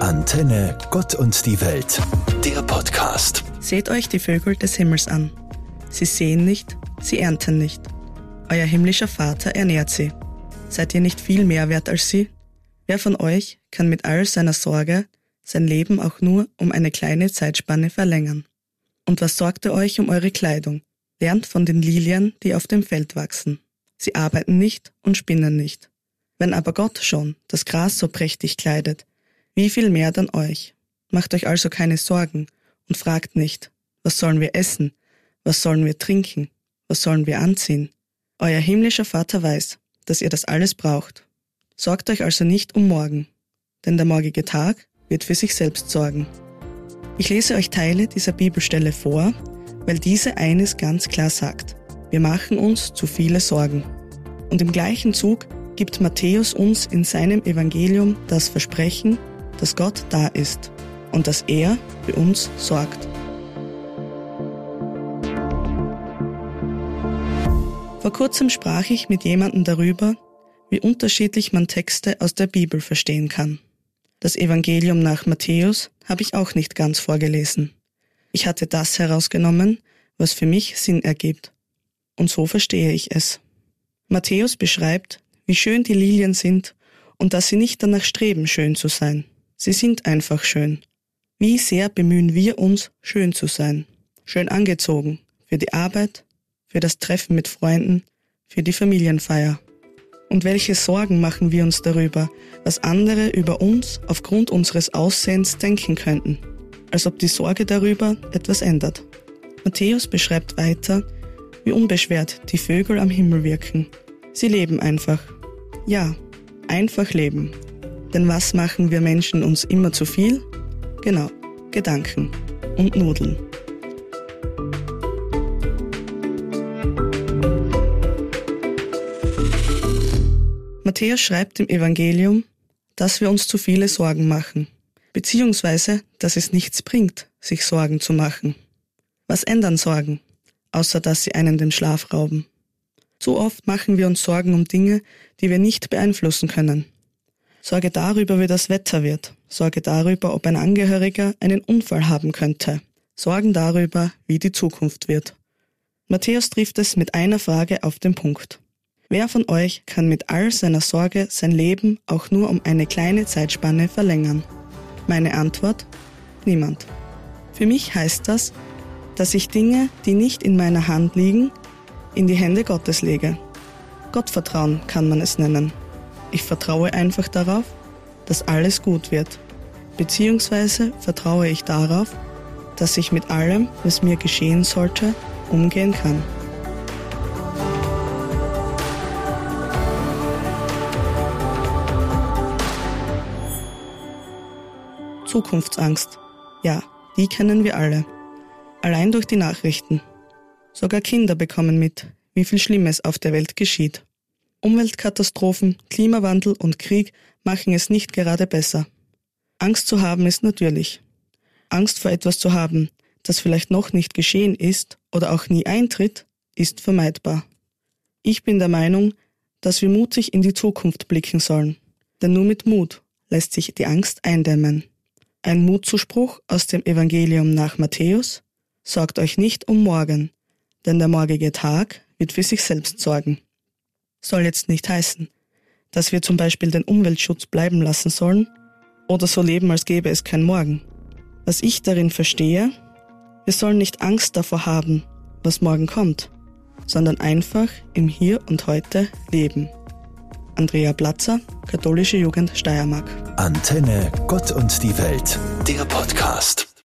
Antenne Gott und die Welt, der Podcast. Seht euch die Vögel des Himmels an. Sie sehen nicht, sie ernten nicht. Euer himmlischer Vater ernährt sie. Seid ihr nicht viel mehr wert als sie? Wer von euch kann mit all seiner Sorge sein Leben auch nur um eine kleine Zeitspanne verlängern? Und was sorgt ihr euch um eure Kleidung? Lernt von den Lilien, die auf dem Feld wachsen. Sie arbeiten nicht und spinnen nicht. Wenn aber Gott schon das Gras so prächtig kleidet, wie viel mehr dann euch? Macht euch also keine Sorgen und fragt nicht, was sollen wir essen, was sollen wir trinken, was sollen wir anziehen? Euer himmlischer Vater weiß, dass ihr das alles braucht. Sorgt euch also nicht um morgen, denn der morgige Tag wird für sich selbst sorgen. Ich lese euch Teile dieser Bibelstelle vor, weil diese eines ganz klar sagt. Wir machen uns zu viele Sorgen. Und im gleichen Zug gibt Matthäus uns in seinem Evangelium das Versprechen, dass Gott da ist und dass er für uns sorgt. Vor kurzem sprach ich mit jemandem darüber, wie unterschiedlich man Texte aus der Bibel verstehen kann. Das Evangelium nach Matthäus habe ich auch nicht ganz vorgelesen. Ich hatte das herausgenommen, was für mich Sinn ergibt. Und so verstehe ich es. Matthäus beschreibt, wie schön die Lilien sind und dass sie nicht danach streben, schön zu sein. Sie sind einfach schön. Wie sehr bemühen wir uns, schön zu sein, schön angezogen, für die Arbeit, für das Treffen mit Freunden, für die Familienfeier. Und welche Sorgen machen wir uns darüber, was andere über uns aufgrund unseres Aussehens denken könnten, als ob die Sorge darüber etwas ändert. Matthäus beschreibt weiter, wie unbeschwert die Vögel am Himmel wirken. Sie leben einfach. Ja, einfach leben. Denn was machen wir Menschen uns immer zu viel? Genau, Gedanken und Nudeln. Matthäus schreibt im Evangelium, dass wir uns zu viele Sorgen machen, beziehungsweise, dass es nichts bringt, sich Sorgen zu machen. Was ändern Sorgen, außer dass sie einen den Schlaf rauben? Zu oft machen wir uns Sorgen um Dinge, die wir nicht beeinflussen können. Sorge darüber, wie das Wetter wird. Sorge darüber, ob ein Angehöriger einen Unfall haben könnte. Sorgen darüber, wie die Zukunft wird. Matthäus trifft es mit einer Frage auf den Punkt. Wer von euch kann mit all seiner Sorge sein Leben auch nur um eine kleine Zeitspanne verlängern? Meine Antwort? Niemand. Für mich heißt das, dass ich Dinge, die nicht in meiner Hand liegen, in die Hände Gottes lege. Gottvertrauen kann man es nennen. Ich vertraue einfach darauf, dass alles gut wird. Beziehungsweise vertraue ich darauf, dass ich mit allem, was mir geschehen sollte, umgehen kann. Zukunftsangst. Ja, die kennen wir alle. Allein durch die Nachrichten. Sogar Kinder bekommen mit, wie viel Schlimmes auf der Welt geschieht. Umweltkatastrophen, Klimawandel und Krieg machen es nicht gerade besser. Angst zu haben ist natürlich. Angst vor etwas zu haben, das vielleicht noch nicht geschehen ist oder auch nie eintritt, ist vermeidbar. Ich bin der Meinung, dass wir mutig in die Zukunft blicken sollen, denn nur mit Mut lässt sich die Angst eindämmen. Ein Mutzuspruch aus dem Evangelium nach Matthäus, sorgt euch nicht um morgen, denn der morgige Tag wird für sich selbst sorgen soll jetzt nicht heißen, dass wir zum Beispiel den Umweltschutz bleiben lassen sollen oder so leben, als gäbe es kein Morgen. Was ich darin verstehe, wir sollen nicht Angst davor haben, was morgen kommt, sondern einfach im Hier und Heute leben. Andrea Platzer, Katholische Jugend Steiermark. Antenne Gott und die Welt, der Podcast.